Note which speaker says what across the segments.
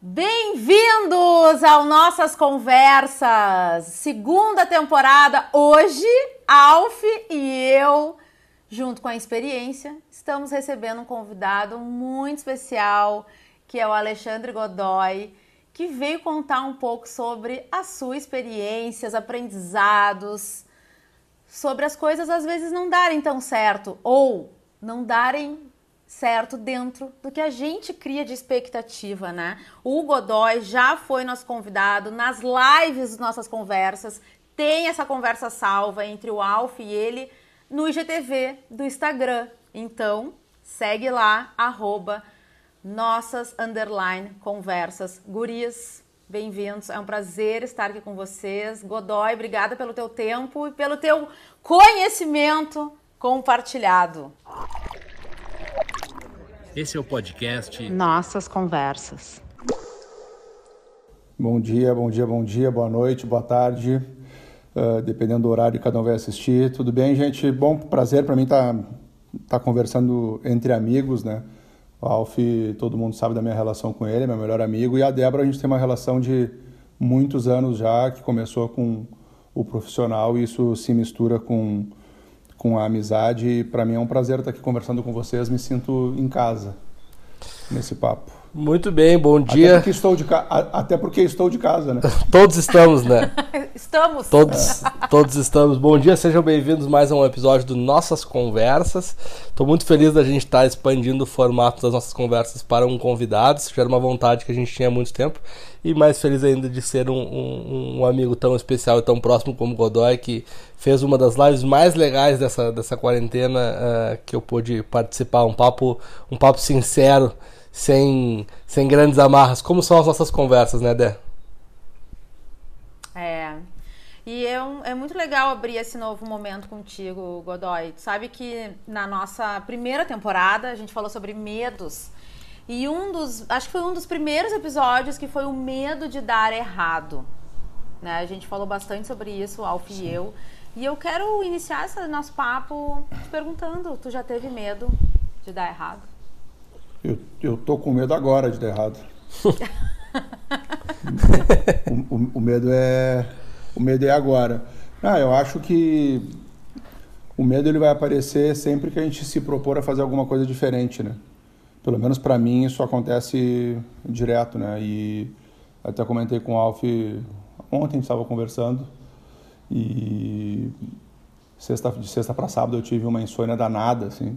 Speaker 1: Bem-vindos ao Nossas Conversas, segunda temporada. Hoje, Alf e eu, junto com a experiência, estamos recebendo um convidado muito especial, que é o Alexandre Godoy, que veio contar um pouco sobre a sua experiência, os aprendizados, sobre as coisas às vezes não darem tão certo ou não darem certo dentro do que a gente cria de expectativa, né? O Godoy já foi nosso convidado nas lives das nossas conversas. Tem essa conversa salva entre o Alf e ele no IGTV do Instagram. Então, segue lá, arroba nossas underline conversas. Bem-vindos. É um prazer estar aqui com vocês. Godoy, obrigada pelo teu tempo e pelo teu conhecimento compartilhado.
Speaker 2: Esse é o podcast
Speaker 1: Nossas Conversas.
Speaker 3: Bom dia, bom dia, bom dia, boa noite, boa tarde, uh, dependendo do horário que cada um vai assistir. Tudo bem, gente? Bom, prazer para mim estar tá, tá conversando entre amigos, né? O Alf, todo mundo sabe da minha relação com ele, é meu melhor amigo, e a Débora, a gente tem uma relação de muitos anos já, que começou com o profissional e isso se mistura com com a amizade. Para mim é um prazer estar aqui conversando com vocês. Me sinto em casa nesse papo.
Speaker 2: Muito bem, bom dia.
Speaker 3: Até porque estou de, ca... Até porque estou de casa, né?
Speaker 2: todos estamos, né?
Speaker 1: estamos.
Speaker 2: Todos, todos estamos. Bom dia, sejam bem-vindos mais a um episódio do Nossas Conversas. Estou muito feliz da gente estar expandindo o formato das nossas conversas para um convidado. Isso já era uma vontade que a gente tinha há muito tempo. E mais feliz ainda de ser um, um, um amigo tão especial e tão próximo como Godoy, que fez uma das lives mais legais dessa, dessa quarentena uh, que eu pude participar. Um papo, um papo sincero sem, sem grandes amarras, como são as nossas conversas, né, Dé?
Speaker 1: É. E é, um, é muito legal abrir esse novo momento contigo, Godoy. Tu sabe que na nossa primeira temporada a gente falou sobre medos. E um dos, acho que foi um dos primeiros episódios que foi o medo de dar errado. Né? A gente falou bastante sobre isso, Alf Sim. e eu. E eu quero iniciar esse nosso papo te perguntando: tu já teve medo de dar errado?
Speaker 3: Eu, eu tô com medo agora de dar errado. o, o, o, medo é o medo é agora. Ah, eu acho que o medo ele vai aparecer sempre que a gente se propor a fazer alguma coisa diferente, né? Pelo menos para mim isso acontece direto, né? E até comentei com o Alf ontem, estava conversando e sexta, de sexta para sábado eu tive uma insônia danada, assim.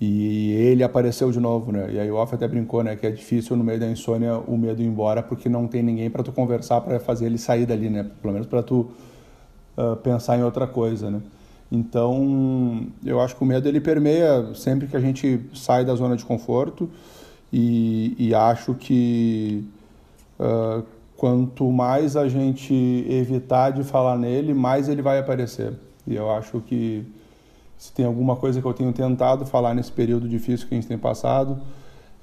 Speaker 3: E ele apareceu de novo, né? E aí o Off até brincou, né? Que é difícil no meio da insônia o medo ir embora porque não tem ninguém para tu conversar para fazer ele sair dali, né? Pelo menos para tu uh, pensar em outra coisa, né? Então, eu acho que o medo ele permeia sempre que a gente sai da zona de conforto e, e acho que uh, quanto mais a gente evitar de falar nele, mais ele vai aparecer. E eu acho que se tem alguma coisa que eu tenho tentado falar nesse período difícil que a gente tem passado,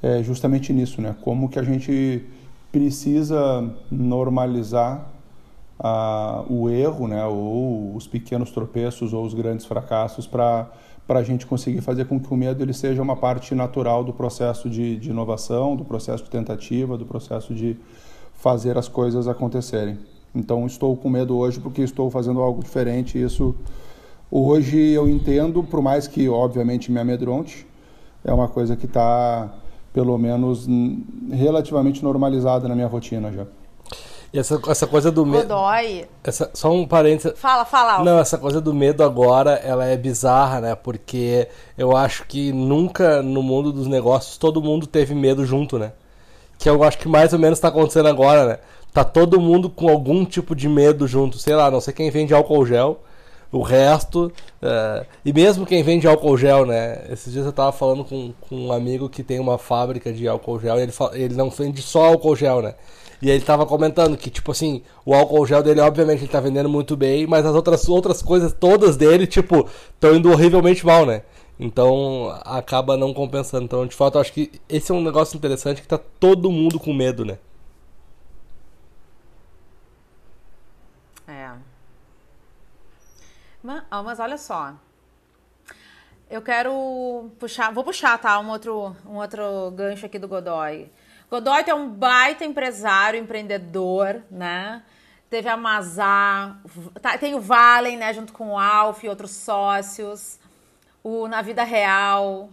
Speaker 3: é justamente nisso, né? Como que a gente precisa normalizar ah, o erro, né? Ou os pequenos tropeços ou os grandes fracassos para para a gente conseguir fazer com que o medo ele seja uma parte natural do processo de, de inovação, do processo de tentativa, do processo de fazer as coisas acontecerem. Então estou com medo hoje porque estou fazendo algo diferente e isso Hoje eu entendo, por mais que obviamente me amedronte, é uma coisa que está pelo menos relativamente normalizada na minha rotina já.
Speaker 2: E essa, essa coisa do medo.
Speaker 1: Godoy.
Speaker 2: Essa, só um parênteses.
Speaker 1: Fala, fala.
Speaker 2: Não, essa coisa do medo agora, ela é bizarra, né? Porque eu acho que nunca no mundo dos negócios todo mundo teve medo junto, né? Que eu acho que mais ou menos está acontecendo agora, né? Tá todo mundo com algum tipo de medo junto. Sei lá, não sei quem vende álcool gel o resto. Uh, e mesmo quem vende álcool gel, né? Esses dias eu tava falando com, com um amigo que tem uma fábrica de álcool gel e ele, ele não vende só álcool gel, né? E ele tava comentando que, tipo assim, o álcool gel dele, obviamente, ele tá vendendo muito bem, mas as outras, outras coisas todas dele, tipo, estão indo horrivelmente mal, né? Então acaba não compensando. Então, de fato, eu acho que esse é um negócio interessante que tá todo mundo com medo, né?
Speaker 1: Mas olha só. Eu quero puxar, vou puxar, tá? Um outro, um outro gancho aqui do Godoy. Godoy é um baita empresário, empreendedor, né? Teve a Mazá, tá, tem o Valen, né, junto com o Alf e outros sócios, o Na Vida Real.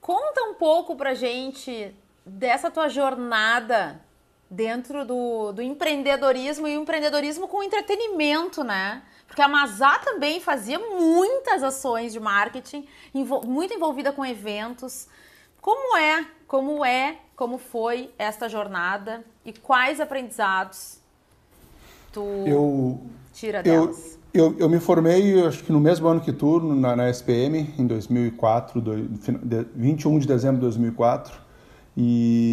Speaker 1: Conta um pouco pra gente dessa tua jornada dentro do, do empreendedorismo e o empreendedorismo com entretenimento, né? Porque a Mazá também fazia muitas ações de marketing, muito envolvida com eventos. Como é, como é, como foi esta jornada e quais aprendizados tu eu, tira delas?
Speaker 3: Eu, eu, eu, me formei, acho que no mesmo ano que tu, na, na SPM, em 2004, do, 21 de dezembro de 2004. E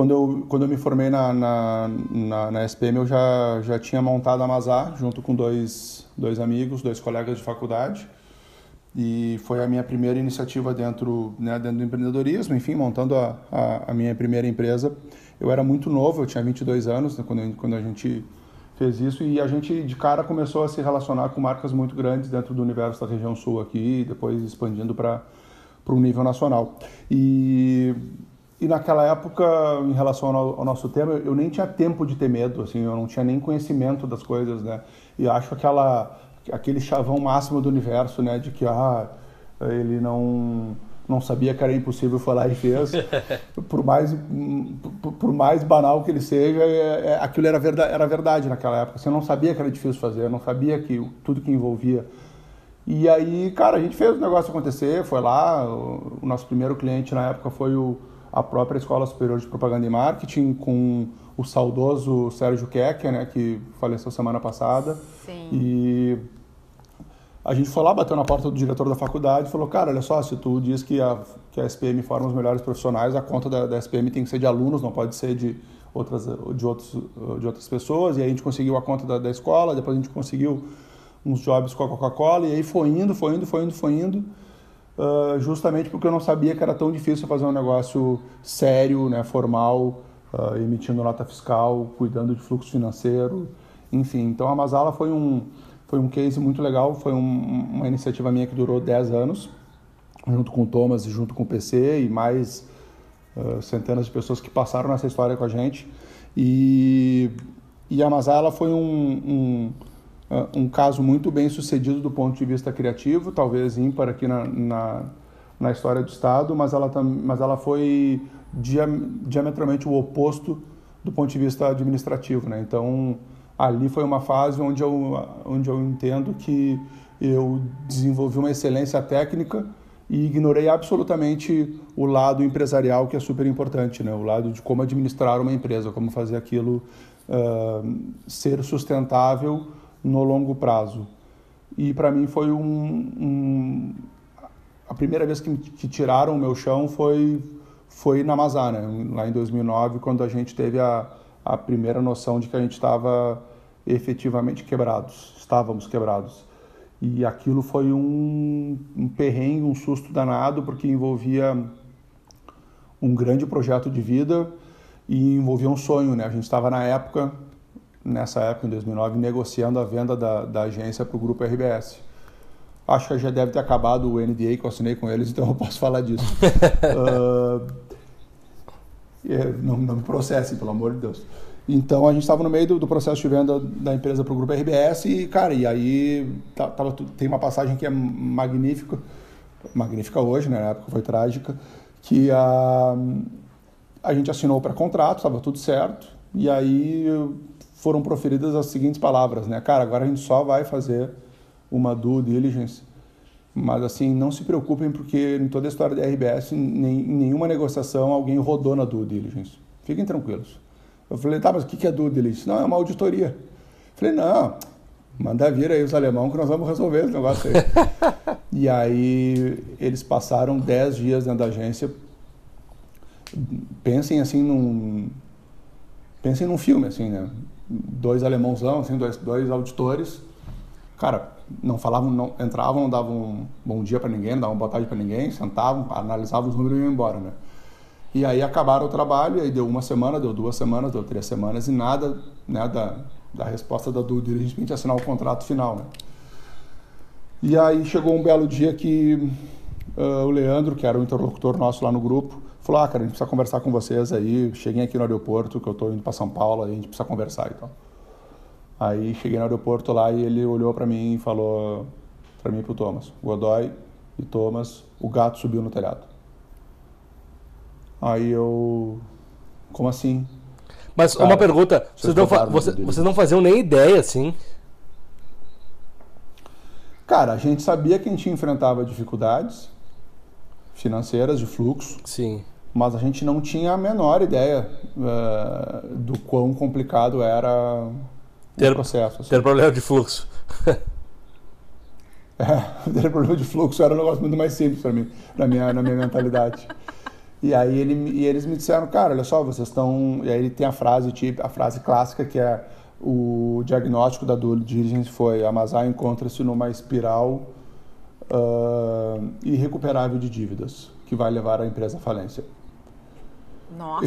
Speaker 3: quando eu, quando eu me formei na, na, na, na SPM, eu já, já tinha montado a Mazar, junto com dois, dois amigos, dois colegas de faculdade. E foi a minha primeira iniciativa dentro, né, dentro do empreendedorismo, enfim, montando a, a, a, minha primeira empresa. Eu era muito novo, eu tinha 22 anos né, quando, quando a gente fez isso e a gente de cara começou a se relacionar com marcas muito grandes dentro do universo da região sul aqui, depois expandindo para um nível nacional. E e naquela época, em relação ao, ao, nosso tema, eu nem tinha tempo de ter medo, assim, eu não tinha nem conhecimento das coisas, né? E acho aquela aquele chavão máximo do universo, né, de que ah, ele não não sabia que era impossível falar e fez. por mais por, por, mais banal que ele seja, é, é, aquilo era verdade, era verdade naquela época. Você não sabia que era difícil fazer, não sabia que tudo que envolvia. E aí, cara, a gente fez o negócio acontecer, foi lá, o, o nosso primeiro cliente na época foi o a própria Escola Superior de Propaganda e Marketing, com o saudoso Sérgio Keck, né, que faleceu semana passada.
Speaker 1: Sim.
Speaker 3: E a gente foi lá, bateu na porta do diretor da faculdade e falou, cara, olha só, se tu diz que a, que a SPM forma os melhores profissionais, a conta da, da SPM tem que ser de alunos, não pode ser de outras, de, outros, de outras pessoas. E aí a gente conseguiu a conta da, da escola, depois a gente conseguiu uns jobs com a Coca-Cola, e aí foi indo, foi indo, foi indo, foi indo. Uh, justamente porque eu não sabia que era tão difícil fazer um negócio sério, né, formal, uh, emitindo nota fiscal, cuidando de fluxo financeiro, enfim. Então a Masala foi um, foi um case muito legal, foi um, uma iniciativa minha que durou 10 anos, junto com o Thomas e junto com o PC e mais uh, centenas de pessoas que passaram nessa história com a gente. E, e a Masala foi um, um um caso muito bem sucedido do ponto de vista criativo, talvez ímpar aqui na, na, na história do Estado, mas ela, mas ela foi diametralmente o oposto do ponto de vista administrativo. Né? Então, ali foi uma fase onde eu, onde eu entendo que eu desenvolvi uma excelência técnica e ignorei absolutamente o lado empresarial, que é super importante, né? o lado de como administrar uma empresa, como fazer aquilo uh, ser sustentável no longo prazo. E para mim foi um, um, a primeira vez que, que tiraram o meu chão foi foi na Mazana, lá em 2009, quando a gente teve a, a primeira noção de que a gente estava efetivamente quebrados, estávamos quebrados. E aquilo foi um, um perrengue, um susto danado, porque envolvia um grande projeto de vida e envolvia um sonho, né? A gente estava na época nessa época, em 2009, negociando a venda da, da agência para o grupo RBS. Acho que já deve ter acabado o NDA que eu assinei com eles, então eu posso falar disso. uh, não, não me processem, pelo amor de Deus. Então a gente estava no meio do, do, processo de venda da empresa para o grupo RBS e, cara, e aí tava, tem uma passagem que é magnífica, magnífica hoje, né? Na época foi trágica, que a, a gente assinou para contrato, estava tudo certo, e aí foram proferidas as seguintes palavras, né? Cara, agora a gente só vai fazer uma due diligence, mas assim, não se preocupem porque em toda a história da RBS, nem, em nenhuma negociação alguém rodou na due diligence. Fiquem tranquilos. Eu falei, tá, mas o que é due diligence? Não, é uma auditoria. Eu falei, não, manda vir aí os alemão que nós vamos resolver esse negócio aí. e aí eles passaram 10 dias dentro da agência. Pensem assim num... Pensem num filme, assim, né? Dois alemãozão, assim, dois, dois auditores. Cara, não falavam, não, entravam, não davam um bom dia para ninguém, não davam boa tarde para ninguém, sentavam, analisavam os números e iam embora, né? E aí acabaram o trabalho, e aí deu uma semana, deu duas semanas, deu três semanas e nada né, da, da resposta da do dirigente assinar o contrato final, né? E aí chegou um belo dia que uh, o Leandro, que era o interlocutor nosso lá no grupo, falou, ah, cara, a gente precisa conversar com vocês aí, cheguei aqui no aeroporto, que eu tô indo para São Paulo, aí a gente precisa conversar e tal. Aí cheguei no aeroporto lá e ele olhou para mim e falou para mim e pro Thomas, Godoy e Thomas, o gato subiu no telhado. Aí eu, como assim?
Speaker 2: Mas
Speaker 3: Cara,
Speaker 2: uma pergunta, vocês não, fa- você- vocês não faziam nem ideia, assim?
Speaker 3: Cara, a gente sabia que a gente enfrentava dificuldades financeiras de fluxo,
Speaker 2: Sim.
Speaker 3: Mas a gente não tinha a menor ideia eh, do quão complicado era
Speaker 2: Ter-
Speaker 3: o processo. assim.
Speaker 2: Ter problema de fluxo.
Speaker 3: É, ter problema de fluxo era um negócio muito mais simples para mim, na minha, na minha mentalidade. E aí ele, e eles me disseram, cara, olha só, vocês estão. E aí ele tem a frase tipo, a frase clássica que é o diagnóstico da diligence foi a Mazar encontra-se numa espiral ah, irrecuperável de dívidas que vai levar a empresa à falência.
Speaker 1: Nossa.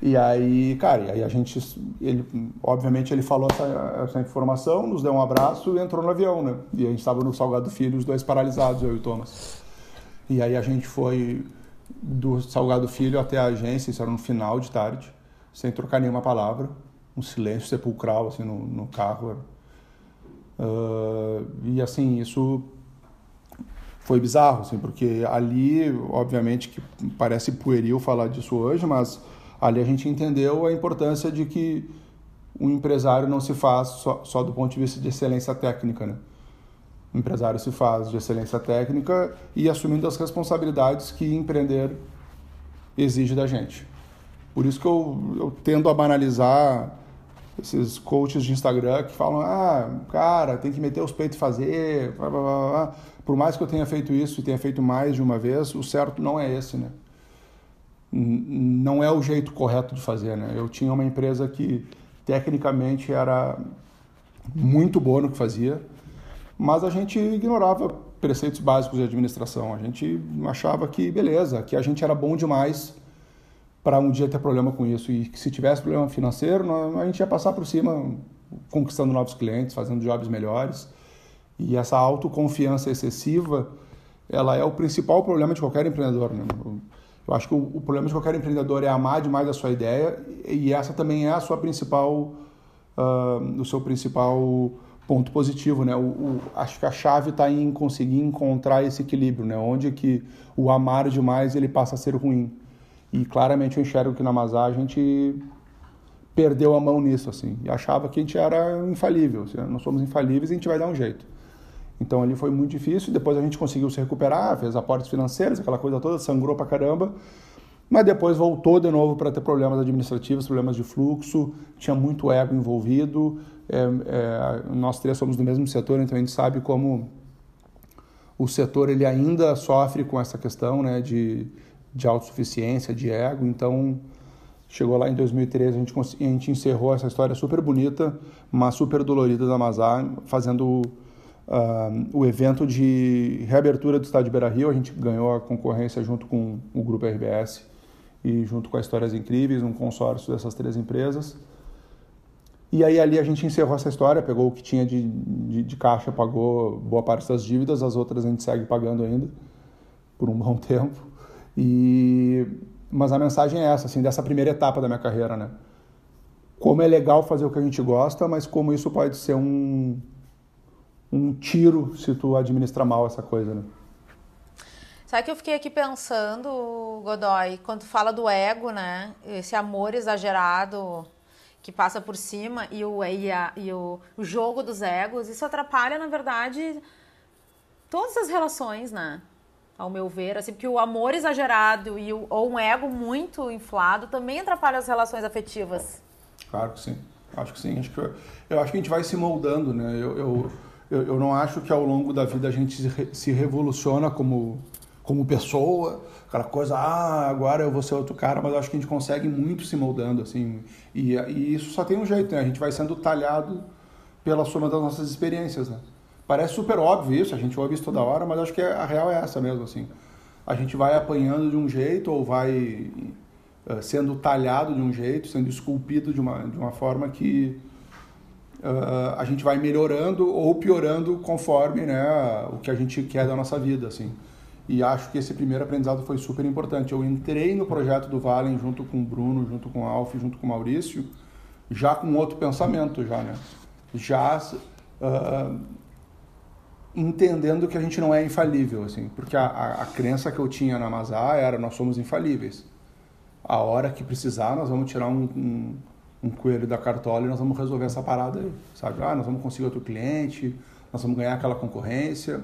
Speaker 3: E, e aí, cara, e aí a gente, ele, obviamente ele falou essa, essa informação, nos deu um abraço e entrou no avião, né? E a gente estava no Salgado Filho, os dois paralisados, eu e o Thomas. E aí a gente foi do Salgado Filho até a agência, isso era no final de tarde, sem trocar nenhuma palavra, um silêncio sepulcral assim no, no carro. Ah, e assim, isso foi bizarro, assim, porque ali, obviamente, que parece pueril falar disso hoje, mas ali a gente entendeu a importância de que um empresário não se faz só, só do ponto de vista de excelência técnica, né? O empresário se faz de excelência técnica e assumindo as responsabilidades que empreender exige da gente. Por isso que eu, eu tendo a banalizar esses coaches de Instagram que falam, ah, cara, tem que meter os peitos e fazer, blá, blá, blá, por mais que eu tenha feito isso e tenha feito mais de uma vez, o certo não é esse, né? Não é o jeito correto de fazer, né? Eu tinha uma empresa que tecnicamente era muito boa no que fazia, mas a gente ignorava preceitos básicos de administração. A gente achava que, beleza, que a gente era bom demais para um dia ter problema com isso. E que se tivesse problema financeiro, a gente ia passar por cima, conquistando novos clientes, fazendo jobs melhores. E essa autoconfiança excessiva, ela é o principal problema de qualquer empreendedor. Né? Eu acho que o, o problema de qualquer empreendedor é amar demais a sua ideia e essa também é a sua principal, ah, o seu principal ponto positivo, né? O, o- acho que a chave está em conseguir encontrar esse equilíbrio, né? Onde que o amar demais ele passa a ser ruim. E claramente eu enxergo que na Mazar a gente perdeu a mão nisso, assim. E achava que a gente era infalível. assim, nós somos infalíveis e a gente vai dar um jeito. Então ali foi muito difícil. Depois a gente conseguiu se recuperar, fez aportes financeiros, aquela coisa toda, sangrou pra caramba. Mas depois voltou de novo para ter problemas administrativos, problemas de fluxo, tinha muito ego envolvido. É, é, nós três somos do mesmo setor, então a gente sabe como o setor ele ainda sofre com essa questão né, de, de autossuficiência, de ego. Então, chegou lá em 2013, a gente, a gente encerrou essa história super bonita, mas super dolorida da Mazar, fazendo ah, o evento de reabertura do estádio Beira-Rio. A gente ganhou a concorrência junto com o Grupo RBS e junto com a Histórias Incríveis, um consórcio dessas três empresas. E aí ali a gente encerrou essa história, pegou o que tinha de, de, de caixa, pagou boa parte das dívidas, as outras a gente segue pagando ainda por um bom tempo. E mas a mensagem é essa, assim, dessa primeira etapa da minha carreira, né? Como é legal fazer o que a gente gosta, mas como isso pode ser um um tiro se tu administra mal essa coisa, né?
Speaker 1: Sabe que eu fiquei aqui pensando, Godoy, quando fala do ego, né? Esse amor exagerado que passa por cima e o, e, a- e o, o jogo dos egos, isso atrapalha, na verdade, todas as relações, né? Ao meu ver, assim, porque o amor exagerado e o, ou um ego muito inflado também atrapalha as relações afetivas.
Speaker 3: Claro que sim. Acho que sim. Acho que, eu acho que a gente vai se moldando, né? Eu, eu, eu, eu não acho que ao longo da vida a gente se, re- se revoluciona como, como pessoa, aquela coisa, ah, agora eu vou ser outro cara, mas eu acho que a gente consegue muito se moldando, assim. E, e isso só tem um jeito, né? A gente vai sendo talhado pela soma das nossas experiências, né? Parece super óbvio isso, a gente ouve isso toda hora, mas acho que a real é essa mesmo, assim. A gente vai apanhando de um jeito ou vai eh, sendo talhado de um jeito, sendo esculpido de uma, de uma forma que eh, a gente vai melhorando ou piorando conforme né, o que a gente quer da nossa vida, assim. E acho que esse primeiro aprendizado foi super importante. Eu entrei no projeto do Valen junto com o Bruno, junto com o Alf, junto com o Maurício, já com outro pensamento, já, né? Já uh, entendendo que a gente não é infalível, assim, porque a, a, a crença que eu tinha na Mazá era nós somos infalíveis. A hora que precisar, nós vamos tirar um, um, um coelho da cartola e nós vamos resolver essa parada aí, sabe? Ah, nós vamos conseguir outro cliente, nós vamos ganhar aquela concorrência.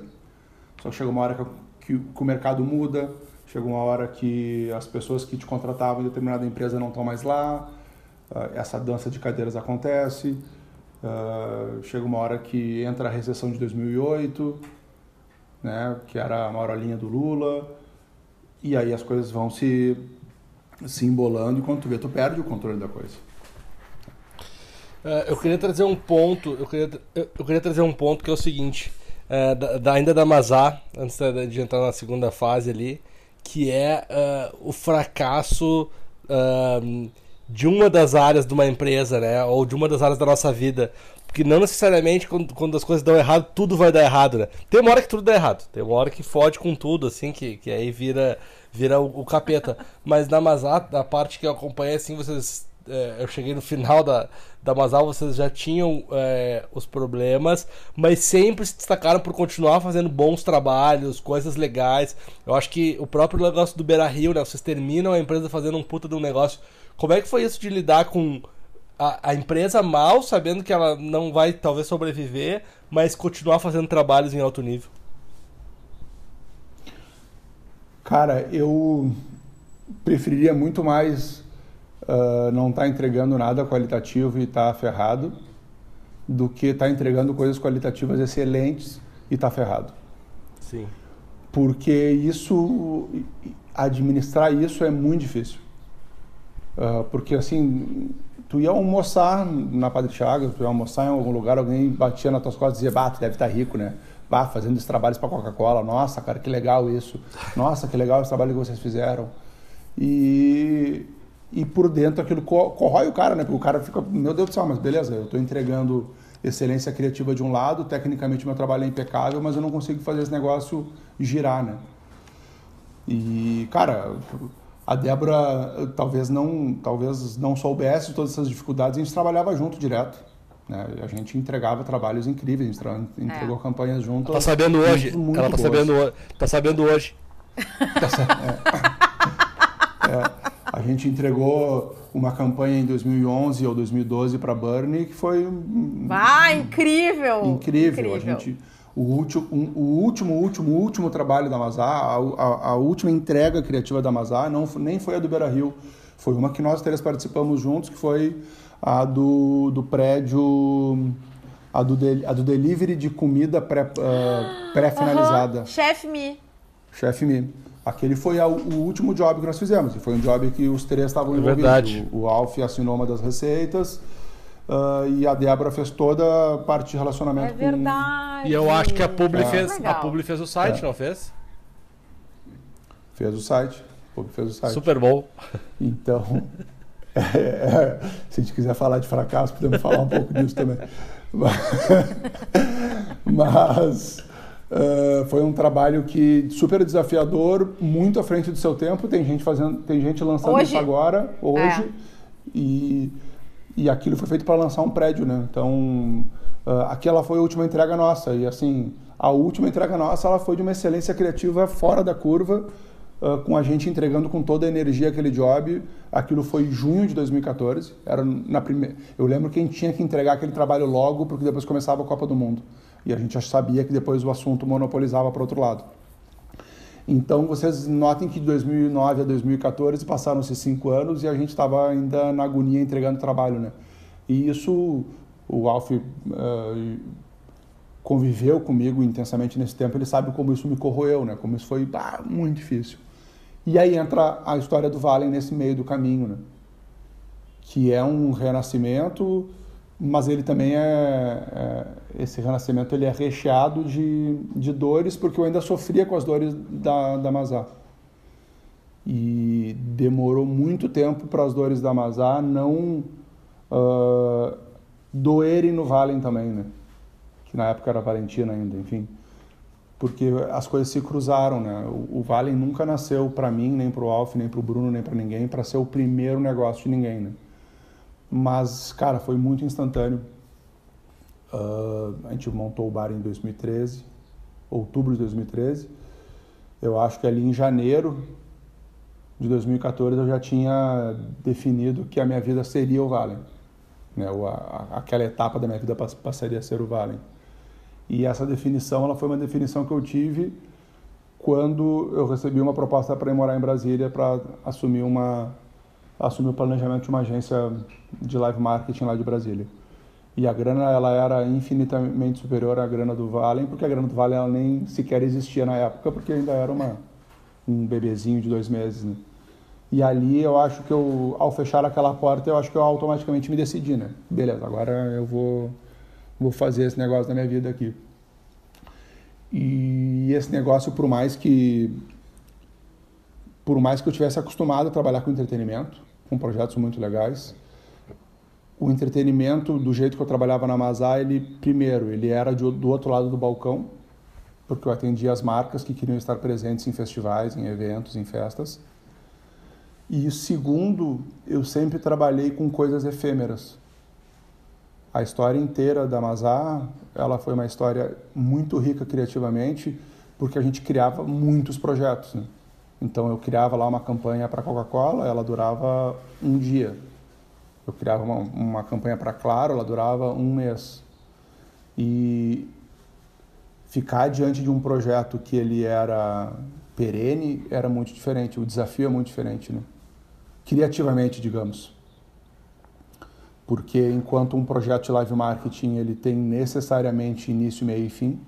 Speaker 3: Só que chega uma hora que, que, que o mercado muda, chega uma hora que as pessoas que te contratavam em determinada empresa não estão mais lá, uh, essa dança de cadeiras acontece. Uh, chega uma hora que entra a recessão de 2008, né, que era a maior linha do Lula, e aí as coisas vão se, se embolando e quando tu vê, tu perde o controle da coisa.
Speaker 2: Uh, eu queria trazer um ponto, eu queria, eu queria trazer um ponto que é o seguinte, uh, da, da, ainda da Mazá, antes de entrar na segunda fase ali, que é o fracasso de uma das áreas de uma empresa, né? Ou de uma das áreas da nossa vida. Porque não necessariamente quando, quando as coisas dão errado, tudo vai dar errado, né? Tem uma hora que tudo dá errado. Tem uma hora que fode com tudo, assim, que, que aí vira, vira o, o capeta. Mas na Mazat, da parte que eu acompanhei, assim, vocês. É, eu cheguei no final da, da Mazal, vocês já tinham é, os problemas, mas sempre se destacaram por continuar fazendo bons trabalhos, coisas legais. Eu acho que o próprio negócio do Beira Rio, né? Vocês terminam a empresa fazendo um puta de um negócio como é que foi isso de lidar com a, a, empresa mal, sabendo que ela não vai talvez sobreviver, mas continuar fazendo trabalhos em alto nível?
Speaker 3: Cara, eu preferiria muito mais uh, não estar tá entregando nada qualitativo e estar tá ferrado do que estar tá entregando coisas qualitativas excelentes e estar tá ferrado.
Speaker 2: Sim.
Speaker 3: Porque isso, administrar isso é muito difícil. Uh, porque assim, tu ia almoçar na Padre Chagas, tu ia almoçar em algum lugar, alguém batia nas tuas costas e dizia, bah, tu deve estar tá rico, né? Bah, fazendo esses trabalhos para Coca-Cola, nossa, cara, que legal isso. Nossa, que legal esse trabalho que vocês fizeram. E, e por dentro aquilo corrói o cara, né? Porque o cara fica, meu Deus do céu, mas beleza, eu estou entregando excelência criativa de um lado, tecnicamente meu trabalho é impecável, mas eu não consigo fazer esse negócio girar, né? E, cara, a Débora talvez não, talvez não soubesse todas essas dificuldades, a gente trabalhava junto direto. Né? A gente entregava trabalhos incríveis, a gente entregou é. campanhas junto.
Speaker 2: Tá sabendo hoje. Muito Ela tá sabendo, tá sabendo hoje.
Speaker 3: é. é. A gente entregou uma campanha em 2011 ou 2012 para Burnie que foi.
Speaker 1: Ah, incrível!
Speaker 3: Incrível. incrível. A gente o último, um, o último, último, último trabalho da Mazá, a, a, a, última entrega criativa da Mazá, não, nem foi a do Beira Rio, foi uma que nós três participamos juntos, que foi a do, do prédio, a do, de, a do delivery de comida ah, pré-finalizada. Pré
Speaker 1: uhum. Chef Me.
Speaker 3: Chef Me. Aquele foi a, o último job que nós fizemos, e foi um job que os três estavam é envolvidos. Verdade. O, o Alf assinou uma das receitas, Uh, e a Débora fez toda a parte de relacionamento
Speaker 1: é verdade.
Speaker 2: com... E eu acho que a Publi, é. fez, a Publi fez o site, é. não fez?
Speaker 3: Fez o site. A Publi fez o site.
Speaker 2: Super bom.
Speaker 3: Então, é, se a gente quiser falar de fracasso, podemos falar um pouco disso também. Mas uh, foi um trabalho que super desafiador, muito à frente do seu tempo. Tem gente fazendo, tem gente lançando hoje? isso agora, hoje. É. E e aquilo foi feito para lançar um prédio, né? Então, uh, aquela foi a última entrega nossa. E assim, a última entrega nossa ela foi de uma excelência criativa fora da curva, uh, com a gente entregando com toda a energia aquele job. Aquilo foi em junho de 2014. Era na primeira. Eu lembro que a gente tinha que entregar aquele trabalho logo, porque depois começava a Copa do Mundo. E a gente já sabia que depois o assunto monopolizava para outro lado. Então, vocês notem que de 2009 a 2014 passaram-se cinco anos e a gente estava ainda na agonia entregando trabalho, né? E isso, o Alf uh, conviveu comigo intensamente nesse tempo, ele sabe como isso me corroeu, né? Como isso foi bah, muito difícil. E aí entra a história do Valen nesse meio do caminho, né? Que é um renascimento mas ele também é, é, esse renascimento ele é recheado de, de dores porque eu ainda sofria com as dores da, da Mazá e demorou muito tempo para as dores da Mazá não uh, doerem no Valen também né que na época era Valentina ainda enfim porque as coisas se cruzaram, né? O, o Valen nunca nasceu para mim, nem para o Alf, nem para o Bruno, nem para ninguém, para ser o primeiro negócio de ninguém, né? Mas, cara, foi muito instantâneo. Uh, a gente montou o bar em 2013, outubro de 2013. Eu acho que ali em janeiro de 2014 eu já tinha definido que a minha vida seria o Valen. Né? A, aquela etapa da minha vida passaria a ser o Valen. E essa definição ela foi uma definição que eu tive quando eu recebi uma proposta para ir morar em Brasília para assumir uma assumir o planejamento de uma agência de live marketing lá de Brasília. E a grana ela era infinitamente superior à grana do Valen, porque a grana do Valen ela nem sequer existia na época, porque ainda era uma um bebezinho de dois meses. Né? E ali eu acho que eu, ao fechar aquela porta, eu acho que eu automaticamente me decidi, né? Beleza, agora eu vou vou fazer esse negócio da minha vida aqui. E esse negócio, por mais que por mais que eu tivesse acostumado a trabalhar com entretenimento, com projetos muito legais, o entretenimento do jeito que eu trabalhava na Mazá, ele primeiro, ele era de, do outro lado do balcão, porque eu atendia as marcas que queriam estar presentes em festivais, em eventos, em festas. E segundo, eu sempre trabalhei com coisas efêmeras a história inteira da Mazar, ela foi uma história muito rica criativamente, porque a gente criava muitos projetos. Né? Então eu criava lá uma campanha para Coca-Cola, ela durava um dia. Eu criava uma, uma campanha para Claro, ela durava um mês. E ficar diante de um projeto que ele era perene era muito diferente, o desafio é muito diferente, né? criativamente, digamos porque enquanto um projeto de live marketing ele tem necessariamente início, meio e fim,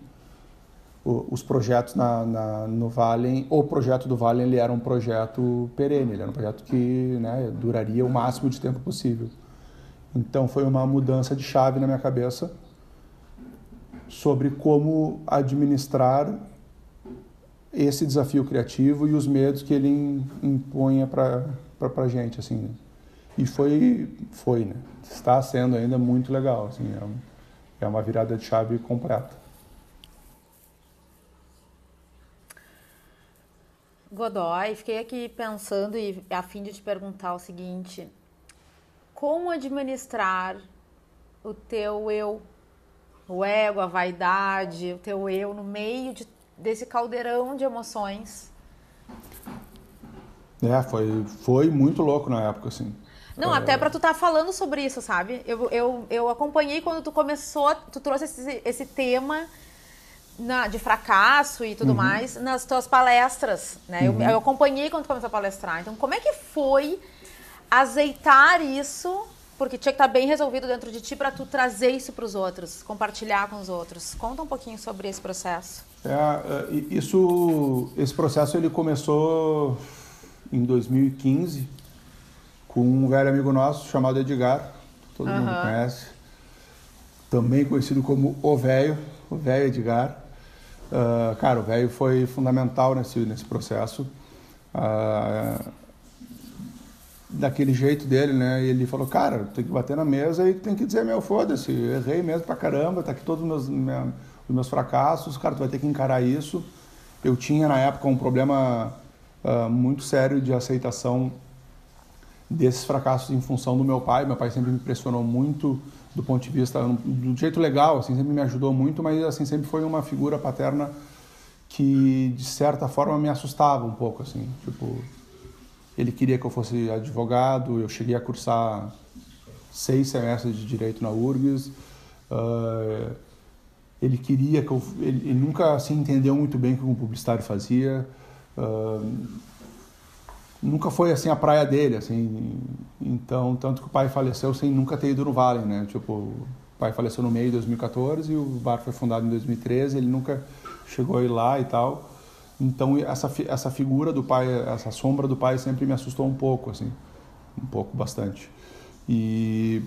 Speaker 3: os projetos na, na, no Valen, o projeto do Valen ele era um projeto perene, ele era um projeto que né, duraria o máximo de tempo possível. Então foi uma mudança de chave na minha cabeça sobre como administrar esse desafio criativo e os medos que ele impunha para a gente, assim. Né? E foi, foi, né? Está sendo ainda muito legal, assim, é, é uma virada de chave completa.
Speaker 1: Godoy, fiquei aqui pensando e a fim de te perguntar o seguinte: como administrar o teu eu, o ego, a vaidade, o teu eu no meio de, desse caldeirão de emoções?
Speaker 3: É, foi, foi muito louco na época, assim.
Speaker 1: Não, é... até para tu estar tá falando sobre isso, sabe? Eu, eu, eu acompanhei quando tu começou, tu trouxe esse, esse tema na, de fracasso e tudo uhum. mais nas tuas palestras, né? Uhum. Eu, eu acompanhei quando tu começou a palestrar. Então, como é que foi azeitar isso porque tinha que estar tá bem resolvido dentro de ti para tu trazer isso para os outros, compartilhar com os outros. Conta um pouquinho sobre esse processo.
Speaker 3: É, é isso, esse processo ele começou em 2015 com um velho amigo nosso chamado Edgar, todo uhum. mundo conhece, também conhecido como o velho, o velho Edgar. Uh, cara, o velho foi fundamental nesse, nesse processo. Uh, daquele jeito dele, né? E ele falou, cara, tem que bater na mesa e tem que dizer, meu, foda-se, errei mesmo pra caramba, tá aqui todos os meus, os meus fracassos, cara, tu vai ter que encarar isso. Eu tinha na época um problema uh, muito sério de aceitação desses fracassos em função do meu pai. Meu pai sempre me pressionou muito do ponto de vista do jeito legal, assim, sempre me ajudou muito, mas assim sempre foi uma figura paterna que de certa forma me assustava um pouco, assim, tipo ele queria que eu fosse advogado, eu cheguei a cursar seis semestres de direito na URGS. Uh, ele queria que eu, ele, ele, nunca se entendeu muito bem o que um publicitário fazia. Uh, nunca foi assim a praia dele, assim. Então, tanto que o pai faleceu sem nunca ter ido no Vale, né? Tipo, o pai faleceu no meio de 2014 e o bar foi fundado em 2013, ele nunca chegou a ir lá e tal. Então, essa essa figura do pai, essa sombra do pai sempre me assustou um pouco, assim, um pouco bastante. E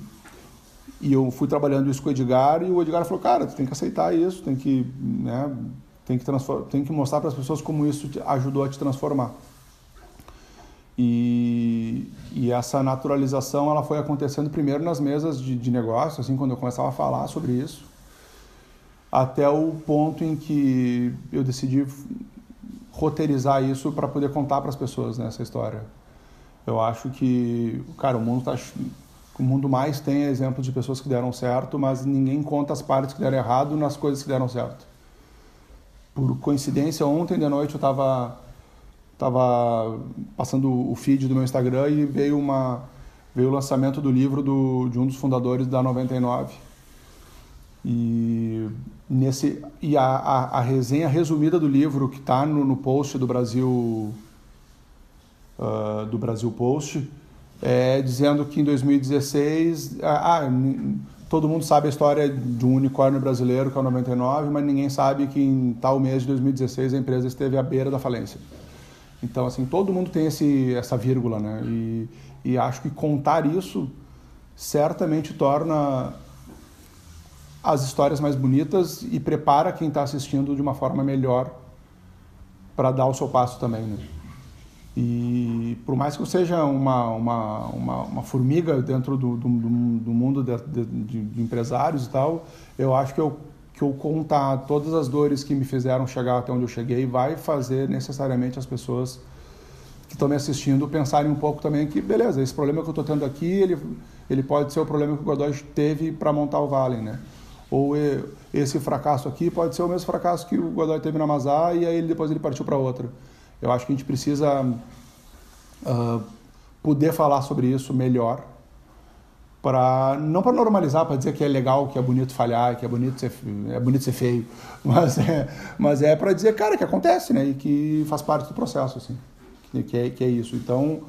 Speaker 3: e eu fui trabalhando isso com o Edgar e o Edgar falou: "Cara, tu tem que aceitar isso, tem que, né, tem que tem que mostrar para as pessoas como isso ajudou a te transformar". E, e, essa naturalização ela foi acontecendo primeiro nas mesas de, de negócio, assim, quando eu começava a falar sobre isso. até o ponto em que eu decidi roteirizar isso para poder contar para as pessoas né, história. Eu acho que, cara, o mundo tá o mundo mais tem exemplos de pessoas que deram certo, mas ninguém conta as partes que deram errado nas coisas que deram certo. Por coincidência, ontem de noite eu estava tava passando o feed do meu Instagram e veio uma veio o lançamento do livro do, de um dos fundadores da 99. E nesse e a, a, a resenha resumida do livro que está no, no, post do Brasil uh, do Brasil Post é, dizendo que em 2016 ah, todo mundo sabe a história de um unicórnio brasileiro que é o 99, mas ninguém sabe que em tal mês de 2016 a empresa esteve à beira da falência. Então, assim, todo mundo tem esse, essa vírgula, né? E, e acho que contar isso certamente torna as histórias mais bonitas e prepara quem está assistindo de uma forma melhor para dar o seu passo também, né? E por mais que eu seja uma, uma, uma, uma formiga dentro do, do, do mundo de, de, de, empresários e tal, eu acho que eu, que eu contar todas as dores que me fizeram chegar até onde eu cheguei vai fazer necessariamente as pessoas que estão me assistindo pensarem um pouco também que, beleza, esse problema que eu estou tendo aqui, ele, ele pode ser o problema que o Godoy teve para montar o Vale, né? Ou esse fracasso aqui pode ser o mesmo fracasso que o Godoy teve na Mazá e aí depois ele partiu para outra. Eu acho que a gente precisa uh, poder falar sobre isso melhor, para não para normalizar, para dizer que é legal, que é bonito falhar, que é bonito ser, é bonito ser feio, mas é, mas é para dizer, cara, que acontece, né? E que faz parte do processo, assim, que é, que é isso. Então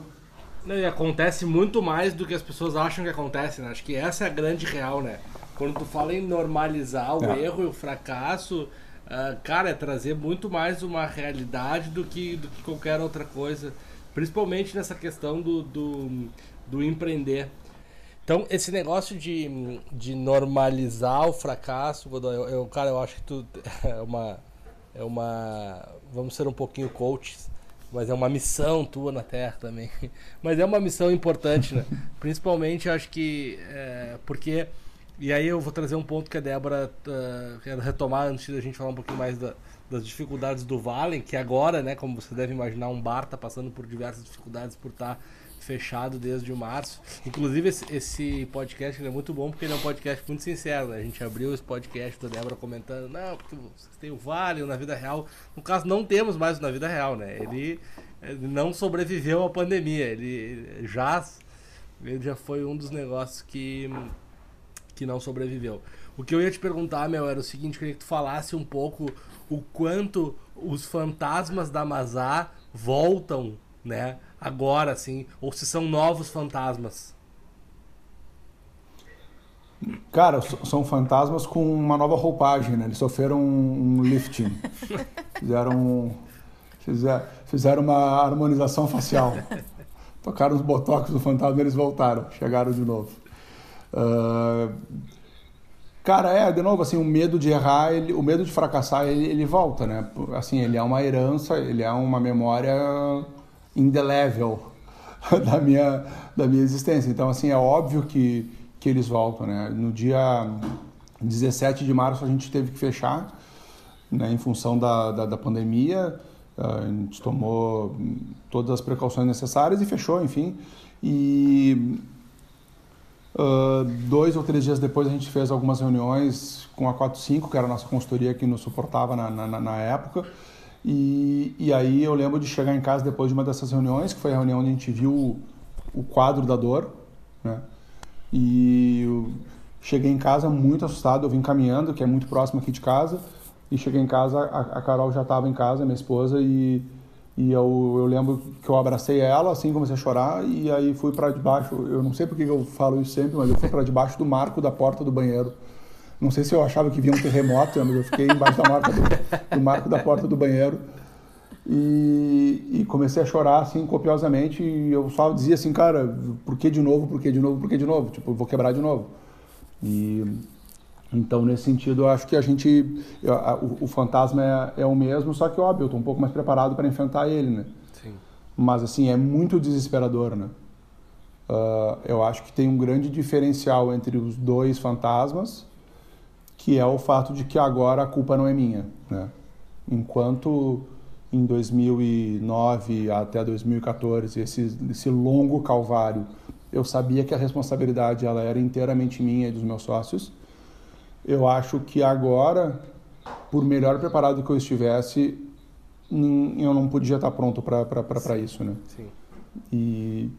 Speaker 2: e acontece muito mais do que as pessoas acham que acontece, né? Acho que essa é a grande real, né? Quando tu fala em normalizar o é. erro e o fracasso, uh, cara, é trazer muito mais uma realidade do que, do que qualquer outra coisa. Principalmente nessa questão do, do, do empreender. Então, esse negócio de, de normalizar o fracasso, Godoy, eu, eu, cara, eu acho que tu é uma, é uma. Vamos ser um pouquinho coaches, mas é uma missão tua na Terra também. Mas é uma missão importante, né? Principalmente, acho que. É, porque e aí eu vou trazer um ponto que a Débora uh, quero retomar antes da gente falar um pouquinho mais da, das dificuldades do Valen, que agora, né, como você deve imaginar, um bar está passando por diversas dificuldades por estar tá fechado desde março. Inclusive esse, esse podcast é muito bom porque ele é um podcast muito sincero. Né? A gente abriu esse podcast da Débora comentando, não, porque vocês têm o Vale na vida real. No caso, não temos mais na vida real, né? Ele, ele não sobreviveu à pandemia. Ele já, ele já foi um dos negócios que que não sobreviveu. O que eu ia te perguntar, Mel, era o seguinte, queria que tu falasse um pouco o quanto os fantasmas da Mazá voltam, né, agora, assim, ou se são novos fantasmas.
Speaker 3: Cara, são fantasmas com uma nova roupagem, né? Eles sofreram um lifting. fizeram, fizeram, fizeram uma harmonização facial. Tocaram os botox do fantasma e eles voltaram, chegaram de novo. Uh, cara, é, de novo, assim, o medo de errar, ele, o medo de fracassar, ele, ele volta, né? Assim, ele é uma herança, ele é uma memória indelével da minha, da minha existência. Então, assim, é óbvio que, que eles voltam, né? No dia 17 de março a gente teve que fechar, né, em função da, da, da pandemia, a gente tomou todas as precauções necessárias e fechou, enfim. E Uh, dois ou três dias depois a gente fez algumas reuniões com a 45, que era a nossa consultoria que nos suportava na, na, na época. E, e aí eu lembro de chegar em casa depois de uma dessas reuniões, que foi a reunião onde a gente viu o, o quadro da dor, né? E eu cheguei em casa muito assustado, eu vim caminhando, que é muito próximo aqui de casa, e cheguei em casa, a, a Carol já estava em casa, minha esposa, e e eu, eu lembro que eu abracei ela, assim, comecei a chorar, e aí fui para debaixo, eu não sei porque eu falo isso sempre, mas eu fui para debaixo do marco da porta do banheiro. Não sei se eu achava que vinha um terremoto, mas eu fiquei embaixo da marca do, do marco da porta do banheiro. E, e, comecei a chorar, assim, copiosamente, e eu só dizia assim, cara, por que de novo, por que de novo, por que de novo? Tipo, vou quebrar de novo. E então, nesse sentido, eu acho que a gente. o, o, fantasma é, é, o mesmo, só que, óbvio, eu estou um pouco mais preparado para enfrentar ele, né? Sim. Mas, assim, é muito desesperador, né? Uh, eu acho que tem um grande diferencial entre os dois fantasmas, que é o fato de que agora a culpa não é minha, né? Enquanto em 2009 até 2014 esse, esse longo calvário eu sabia que a responsabilidade ela era inteiramente minha e dos meus sócios eu acho que agora por melhor preparado que eu estivesse eu não podia estar pronto para isso né
Speaker 2: Sim.
Speaker 3: e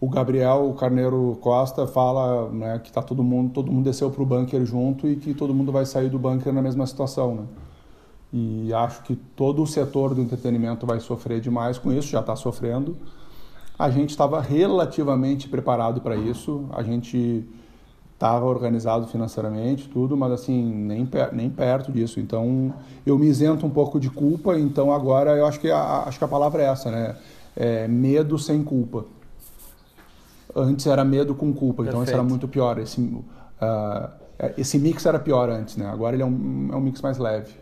Speaker 3: o Gabriel Carneiro Costa fala né, que tá todo mundo todo mundo desceu para o bunker junto e que todo mundo vai sair do bunker na mesma situação né e acho que todo o setor do entretenimento vai sofrer demais com isso, já está sofrendo. A gente estava relativamente preparado para isso, a gente estava organizado financeiramente, tudo, mas assim, nem, nem perto disso. Então, eu me isento um pouco de culpa, então agora eu acho que a, acho que a palavra é essa, né? É medo sem culpa. Antes era medo com culpa, então isso era muito pior. Esse, uh, esse mix era pior antes, né? Agora ele é um, é um mix mais leve.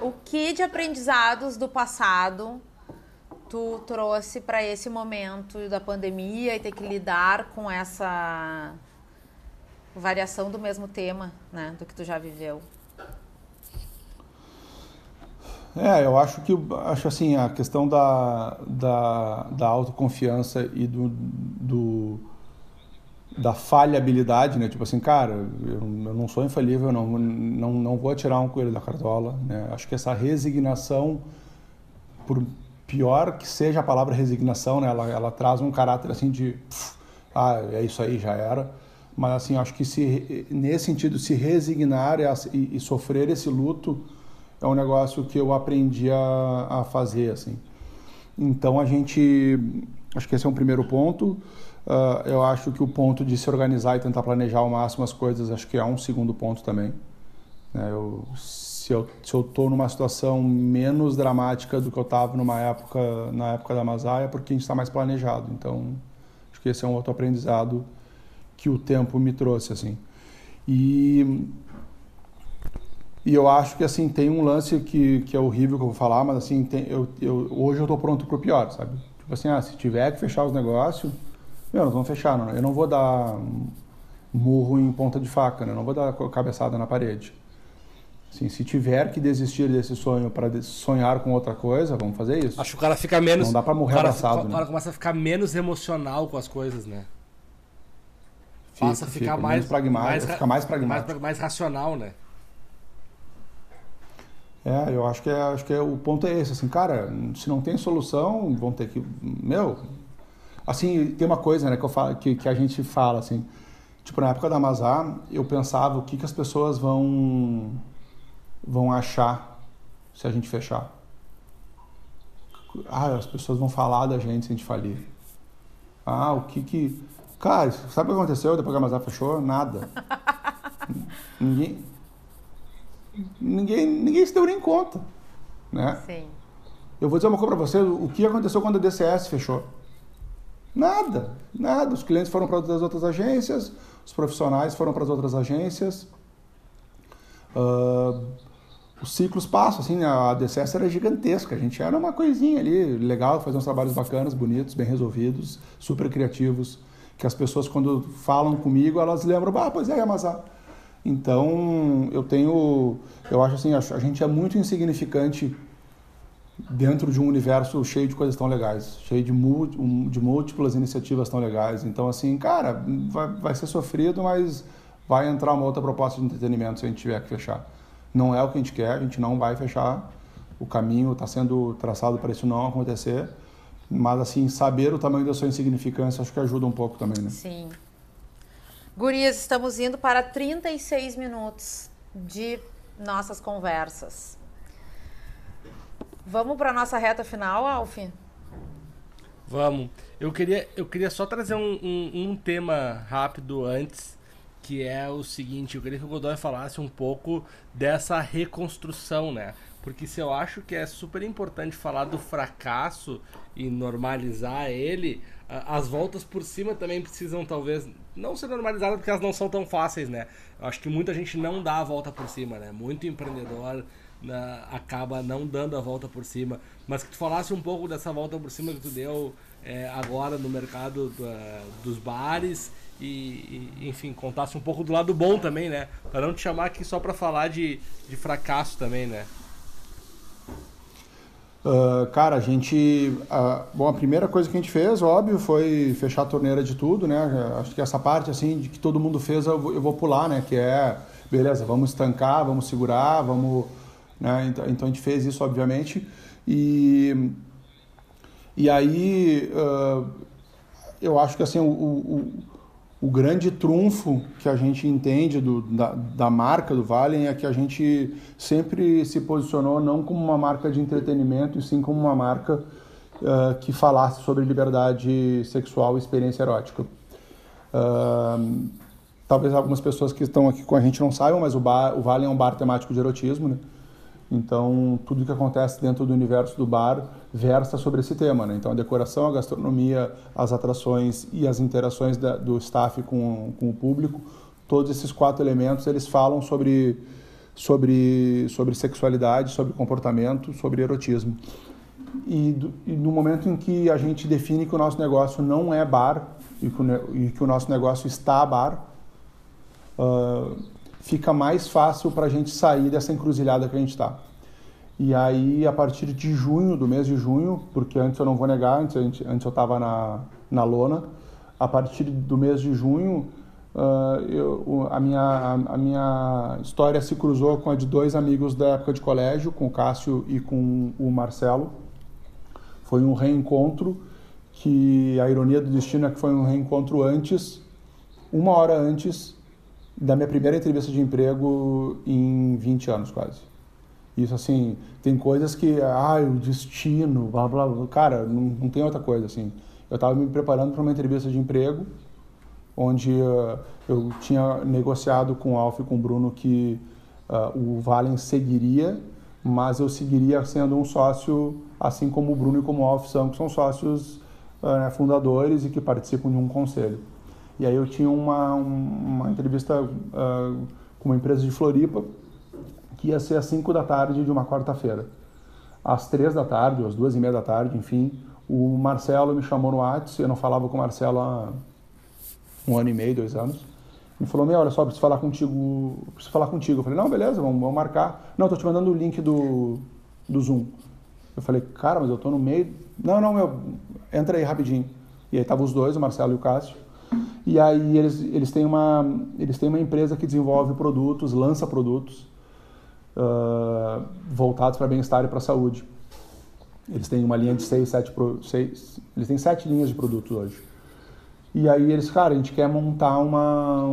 Speaker 1: O que de aprendizados do passado tu trouxe para esse momento da pandemia e ter que lidar com essa variação do mesmo tema, né, do que tu já viveu?
Speaker 3: É, eu acho que acho assim a questão da, da, da autoconfiança e do, do da falhabilidade, né? Tipo assim, cara, eu, eu não sou infalível, não, não, não vou tirar um coelho da cartola, né? Acho que essa resignação, por pior que seja a palavra resignação, né? Ela, ela traz um caráter assim de, ah, é isso aí, já era. Mas assim, acho que se nesse sentido se resignar e, e sofrer esse luto é um negócio que eu aprendi a, a fazer, assim. Então a gente, acho que esse é um primeiro ponto. Uh, eu acho que o ponto de se organizar e tentar planejar ao máximo as coisas, acho que é um segundo ponto também. Né? Eu, se eu se eu estou numa situação menos dramática do que eu estava numa época na época da Masaia, é porque a gente está mais planejado. Então, acho que esse é um outro aprendizado que o tempo me trouxe assim. E e eu acho que assim tem um lance que, que é horrível que eu vou falar, mas assim tem, eu, eu hoje eu estou pronto para o pior, sabe? Tipo assim, ah, se tiver que fechar os negócios meu, nós vamos fechar. Não, eu não vou dar murro em ponta de faca, né? eu não vou dar cabeçada na parede. Assim, se tiver que desistir desse sonho para sonhar com outra coisa, vamos fazer isso.
Speaker 2: Acho que o cara fica menos.
Speaker 3: Não dá para morrer
Speaker 2: cara,
Speaker 3: abraçado. O
Speaker 2: cara
Speaker 3: né?
Speaker 2: começa a ficar menos emocional com as coisas, né? Fica, Passa a ficar
Speaker 3: fica
Speaker 2: mais,
Speaker 3: pragmático,
Speaker 2: mais,
Speaker 3: fica mais pragmático.
Speaker 2: Mais, mais racional, né?
Speaker 3: É, eu acho que, é, acho que é, o ponto é esse, assim, cara, se não tem solução, vão ter que, meu, Assim, tem uma coisa né, que, eu falo, que, que a gente fala, assim, tipo, na época da Mazar, eu pensava o que, que as pessoas vão, vão achar se a gente fechar. Ah, as pessoas vão falar da gente se a gente falir. Ah, o que que... Cara, sabe o que aconteceu depois que a Mazar fechou? Nada. ninguém, ninguém, ninguém se deu nem conta, né?
Speaker 1: Sim.
Speaker 3: Eu vou dizer uma coisa para você, o que aconteceu quando a DCS fechou? Nada, nada. Os clientes foram para as outras agências, os profissionais foram para as outras agências. Uh, os ciclos passam, assim, a DCS era gigantesca, a gente era uma coisinha ali, legal, fazer uns trabalhos bacanas, bonitos, bem resolvidos, super criativos, que as pessoas quando falam comigo, elas lembram, ah, pois é, Yamazá. Então, eu tenho, eu acho assim, a gente é muito insignificante dentro de um universo cheio de coisas tão legais, cheio de, de múltiplas iniciativas tão legais. Então, assim, cara, vai, vai ser sofrido, mas vai entrar uma outra proposta de entretenimento se a gente tiver que fechar. Não é o que a gente quer, a gente não vai fechar. O caminho está sendo traçado para isso não acontecer. Mas, assim, saber o tamanho da sua insignificância acho que ajuda um pouco também, né?
Speaker 1: Sim. Gurias, estamos indo para 36 minutos de nossas conversas. Vamos para nossa reta final, Alf?
Speaker 2: Vamos. Eu queria, eu queria só trazer um, um, um, tema rápido antes, que é o seguinte, eu queria que o Godoy falasse um pouco dessa reconstrução, né? Porque se eu acho que é super importante falar do fracasso e normalizar ele, as voltas por cima também precisam talvez não ser normalizadas porque elas não são tão fáceis, né? Eu acho que muita gente não dá a volta por cima, né? Muito empreendedor acaba não dando a volta por cima. Mas que tu falasse um pouco dessa volta por cima que tu deu é, agora no mercado dos bares e, e, enfim, contasse um pouco do lado bom também, né? Para não te chamar aqui só para falar de, de fracasso também, né?
Speaker 3: Uh, cara, a gente. Uh, bom, a primeira coisa que a gente fez, óbvio, foi fechar a torneira de tudo, né? Acho que essa parte, assim, de que todo mundo fez, eu vou, eu vou pular, né? Que é, beleza, vamos estancar, vamos segurar, vamos. Né? Então, então a gente fez isso, obviamente. E. E aí. Uh, eu acho que, assim, o, o o grande trunfo que a gente entende do, da, da, marca do Valen é que a gente sempre se posicionou não como uma marca de entretenimento, e sim como uma marca uh, que falasse sobre liberdade sexual e experiência erótica. Uh, talvez algumas pessoas que estão aqui com a gente não saibam, mas o, bar, o Valen é um bar temático de erotismo, né? Então, tudo que acontece dentro do universo do bar versa sobre esse tema. Né? Então, a decoração, a gastronomia, as atrações e as interações da, do staff com, com o público, todos esses quatro elementos, eles falam sobre, sobre, sobre sexualidade, sobre comportamento, sobre erotismo. E, do, e, no momento em que a gente define que o nosso negócio não é bar e que o, e que o nosso negócio está bar, uh, fica mais fácil para a gente sair dessa encruzilhada que a gente está. E aí, a partir de junho, do mês de junho, porque antes eu não vou negar, antes, antes eu estava na, na lona, a partir do mês de junho, uh, eu, a, minha, a minha história se cruzou com a de dois amigos da época de colégio, com o Cássio e com o Marcelo. Foi um reencontro que a ironia do destino é que foi um reencontro antes, uma hora antes da minha primeira entrevista de emprego em 20 anos quase. Isso assim, tem coisas que, ah, o destino, blá blá blá. Cara, não, não tem outra coisa assim. Eu estava me preparando para uma entrevista de emprego, onde uh, eu tinha negociado com o Alf e com o Bruno que uh, o Valen seguiria, mas eu seguiria sendo um sócio, assim como o Bruno e como o Alf são, que são sócios uh, fundadores e que participam de um conselho. E aí eu tinha uma, uma entrevista uh, com uma empresa de Floripa, que ia ser às 5 da tarde de uma quarta-feira. Às 3 da tarde, ou às 2 e meia da tarde, enfim, o Marcelo me chamou no WhatsApp, eu não falava com o Marcelo há um ano e meio, dois anos, me falou, meu, olha só, preciso falar contigo, preciso falar contigo. Eu falei, não, beleza, vamos, vamos marcar. Não, tô te mandando o link do, do Zoom. Eu falei, cara, mas eu tô no meio. Não, não, meu, entra aí rapidinho. E aí tava os dois, o Marcelo e o Cássio. E aí eles, eles, têm uma, eles têm uma empresa que desenvolve produtos, lança produtos uh, voltados para bem-estar e para saúde. Eles têm uma linha de seis, sete, seis, eles têm sete linhas de produtos hoje. E aí eles, cara, a gente quer montar uma,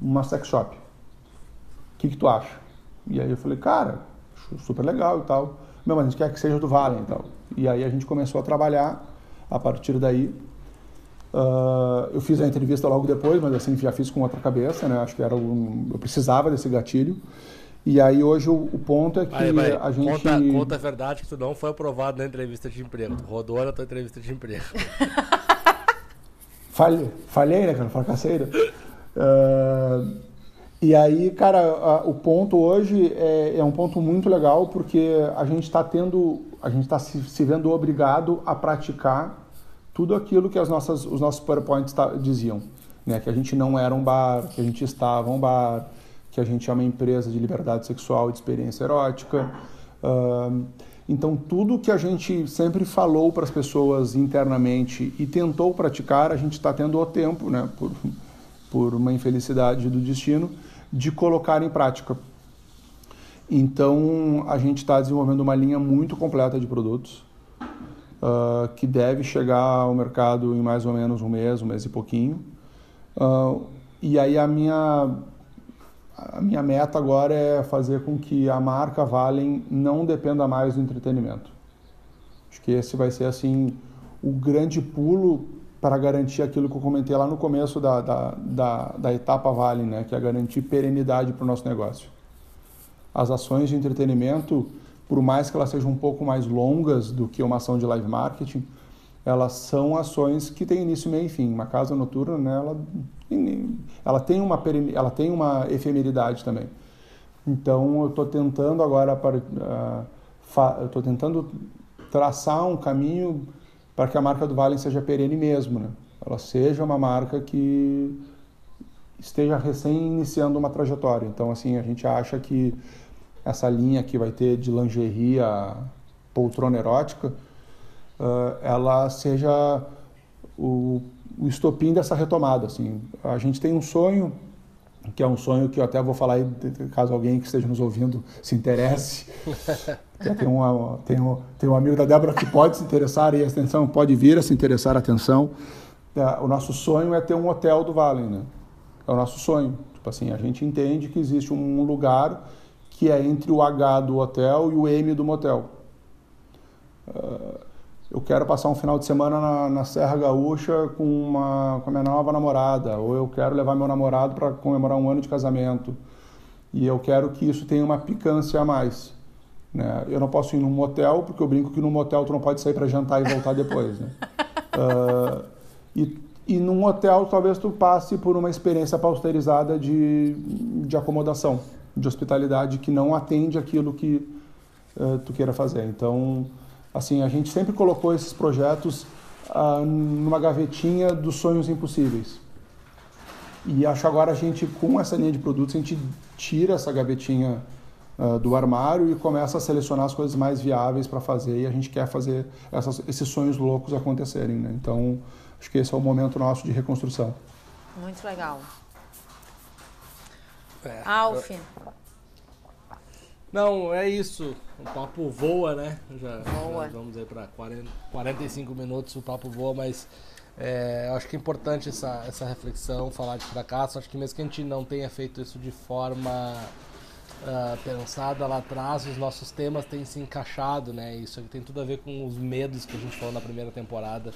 Speaker 3: uma sex shop. O que, que tu acha? E aí eu falei, cara, super legal e tal. Meu, mas a gente quer que seja do Vale e tal. E aí a gente começou a trabalhar a partir daí Uh, eu fiz a entrevista logo depois, mas assim já fiz com outra cabeça, né? Acho que era um, eu precisava desse gatilho. E aí hoje o, o ponto é que a gente
Speaker 2: conta, conta a verdade que tu não foi aprovado na entrevista de emprego. Tu rodou na tua entrevista de emprego.
Speaker 3: Falhei, falhei, né, cara? Fracassei. Né? Uh, e aí, cara, o ponto hoje é, é, um ponto muito legal porque a gente está tendo, a gente está se, se vendo obrigado a praticar tudo aquilo que as nossas, os nossos PowerPoints diziam. Né? Que a gente não era um bar, que a gente estava um bar, que a gente é uma empresa de liberdade sexual de experiência erótica. Uh, então, tudo que a gente sempre falou para as pessoas internamente e tentou praticar, a gente está tendo o tempo, né, por, por uma infelicidade do destino, de colocar em prática. Então, a gente está desenvolvendo uma linha muito completa de produtos uh, que deve chegar ao mercado em mais ou menos um mês, um mês e pouquinho. Uh, e aí a minha, a minha meta agora é fazer com que a marca Valen não dependa mais do entretenimento. Acho que esse vai ser assim o grande pulo para garantir aquilo que eu comentei lá no começo da, da, da, da etapa Valen, né? que é garantir perenidade para o nosso negócio. As ações de entretenimento por mais que elas sejam um pouco mais longas do que uma ação de live marketing, elas são ações que têm início, meio e fim. Uma casa noturna, né, ela, ela, tem uma, ela tem uma efemeridade também. Então, eu estou tentando agora, para, uh, estou tentando traçar um caminho para que a marca do Valen seja perene mesmo, né? Ela seja uma marca que esteja recém iniciando uma trajetória. Então, assim, a gente acha que essa linha que vai ter de lingerie a poltrona erótica, uh, ela seja o, o estopim dessa retomada. Assim. A gente tem um sonho, que é um sonho que eu até vou falar aí, caso alguém que esteja nos ouvindo se interesse. tem, um, tem, um, tem um amigo da Débora que pode se interessar e atenção, pode vir a se interessar, atenção. É, o nosso sonho é ter um hotel do Vale, né? É o nosso sonho. Tipo assim, a gente entende que existe um lugar que é entre o H do hotel e o M do motel. Uh, eu quero passar um final de semana na, na, Serra Gaúcha com, uma, com a minha nova namorada, ou eu quero levar meu namorado para comemorar um ano de casamento. E eu quero que isso tenha uma picância a mais. Né? Eu não posso ir num motel, porque eu brinco que num motel tu não pode sair para jantar e voltar depois. Né? Uh, e, e num hotel talvez tu passe por uma experiência pausterizada de, de acomodação de hospitalidade que não atende aquilo que uh, tu queira fazer. Então, assim, a gente sempre colocou esses projetos uh, numa gavetinha dos sonhos impossíveis. E acho agora a gente, com essa linha de produtos, a gente tira essa gavetinha uh, do armário e começa a selecionar as coisas mais viáveis para fazer. E a gente quer fazer essas, esses sonhos loucos acontecerem. Né? Então, acho que esse é o momento nosso de reconstrução.
Speaker 1: Muito legal. É, Alf. Eu...
Speaker 2: Não, é isso. O papo voa, né? Já, voa. já vamos aí para 45 minutos o papo voa, mas é, acho que é importante essa, essa reflexão, falar de fracasso. Acho que mesmo que a gente não tenha feito isso de forma uh, pensada lá atrás, os nossos temas têm se encaixado, né? Isso aqui tem tudo a ver com os medos que a gente falou na primeira temporada.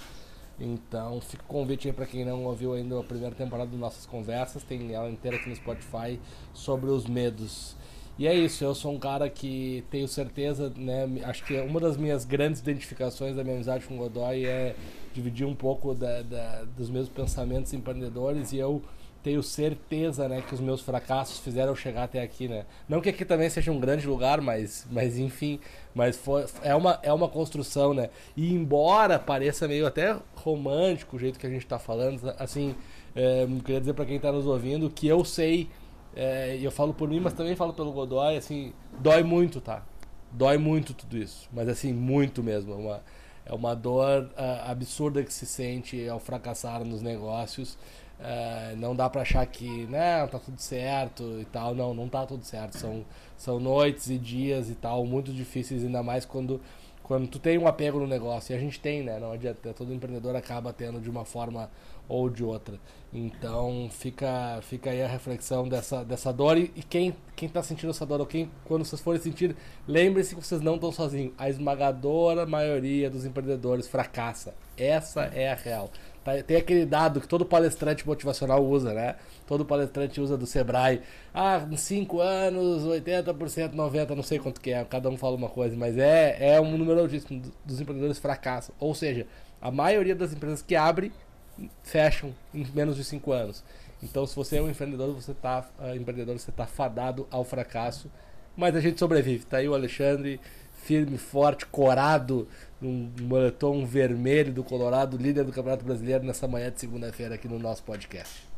Speaker 2: Então, fica o convite aí para quem não ouviu ainda a primeira temporada das nossas conversas, tem ela inteira aqui no Spotify sobre os medos. E é isso, eu sou um cara que tenho certeza, né? Acho que uma das minhas grandes identificações da minha amizade com o Godoy é dividir um pouco da, da, dos meus pensamentos empreendedores e eu tenho certeza, né, que os meus fracassos fizeram eu chegar até aqui, né? Não que aqui também seja um grande lugar, mas, mas enfim, mas foi, é, uma, é uma construção, né? E embora pareça meio até romântico o jeito que a gente está falando, assim, é, queria dizer para quem está nos ouvindo que eu sei, é, eu falo por mim, mas também falo pelo Godoy, assim, dói muito, tá? Dói muito tudo isso, mas assim, muito mesmo. É uma, é uma dor uh, absurda que se sente ao fracassar nos negócios. Uh, não dá para achar que não tá tudo certo e tal. Não não tá tudo certo. São são noites e dias e tal muito difíceis ainda mais quando quando tu tem um apego no negócio. E a gente tem né não adianta. Todo empreendedor acaba tendo de uma forma ou de outra. Então fica fica aí a reflexão dessa dessa dor. E, e quem quem tá sentindo essa dor ou quem quando vocês forem sentir lembre-se que vocês não estão sozinhos. A esmagadora maioria dos empreendedores fracassa. Essa é a real tem aquele dado que todo palestrante motivacional usa, né? Todo palestrante usa do Sebrae. Ah, em 5 anos, 80%, 90%, não sei quanto que é, cada um fala uma coisa, mas é, é um número altíssimo dos empreendedores fracassam. Ou seja, a maioria das empresas que abrem fecham em menos de 5 anos. Então, se você é um empreendedor, você tá, uh, empreendedor, você está fadado ao fracasso. Mas a gente sobrevive. Tá aí o Alexandre, firme, forte, corado, num moletom vermelho do Colorado, líder do Campeonato Brasileiro, nessa manhã de segunda-feira aqui no nosso podcast.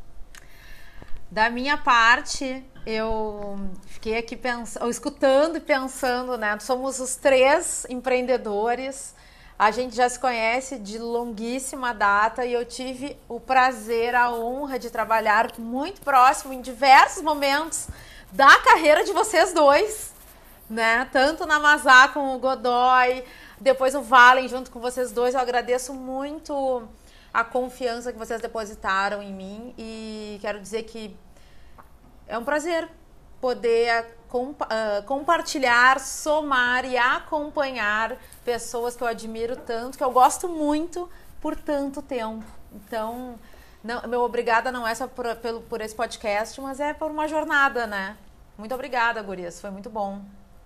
Speaker 1: Da minha parte, eu fiquei aqui pensando, escutando e pensando, né? Somos os três empreendedores. A gente já se conhece de longuíssima data e eu tive o prazer, a honra de trabalhar muito próximo em diversos momentos da carreira de vocês dois, né? Tanto na Mazá como o Godoy, depois o Valen junto com vocês dois. Eu agradeço muito a confiança que vocês depositaram em mim e quero dizer que é um prazer poder compa uh, compartilhar, somar e acompanhar pessoas que eu admiro tanto, que eu gosto muito por tanto tempo. Então, não, meu obrigada não é só por, pelo, por esse podcast, mas é por uma jornada, né? Muito obrigada, Gurias. Foi muito bom.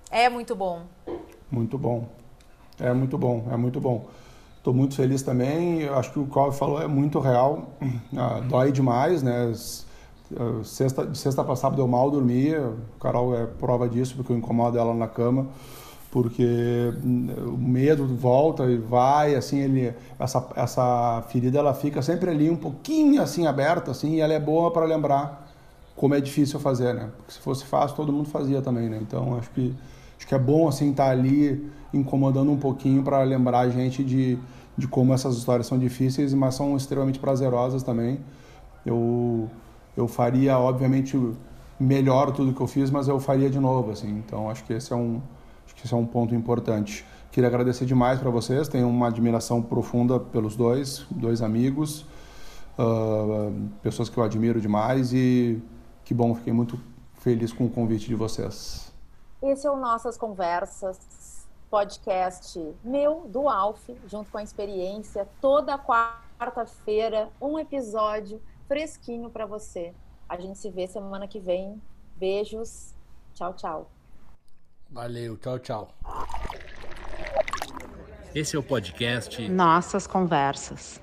Speaker 1: É muito bom.
Speaker 3: Muito bom. É muito bom, é muito bom. Estou muito feliz também. Eu acho que o Cláudio falou é muito real. Ah, dói demais, né? Ah, sexta, de sexta para sábado eu mal dormia. O Carol é prova disso, porque eu incomodo ela na cama. porque hum, o medo volta e vai, assim, ele, essa, essa ferida ela fica sempre ali um pouquinho assim aberta, assim, e ela é boa para lembrar como é difícil fazer, né? Porque se fosse fácil todo mundo fazia também, né? Então acho que acho que é bom assim estar tá ali incomodando um pouquinho para lembrar a gente de, de como essas histórias são difíceis, mas são extremamente prazerosas também. Eu eu faria obviamente melhor tudo que eu fiz, mas eu faria de novo, assim. Então acho que esse é um que isso é um ponto importante. Queria agradecer demais para vocês, tenho uma admiração profunda pelos dois, dois amigos, uh, pessoas que eu admiro demais e que bom, fiquei muito feliz com o convite de vocês.
Speaker 1: Esse é o Nossas Conversas, podcast meu, do Alf, junto com a experiência, toda quarta-feira, um episódio fresquinho para você. A gente se vê semana que vem. Beijos. Tchau, tchau.
Speaker 2: Valeu, tchau, tchau.
Speaker 4: Esse é o podcast
Speaker 1: Nossas Conversas.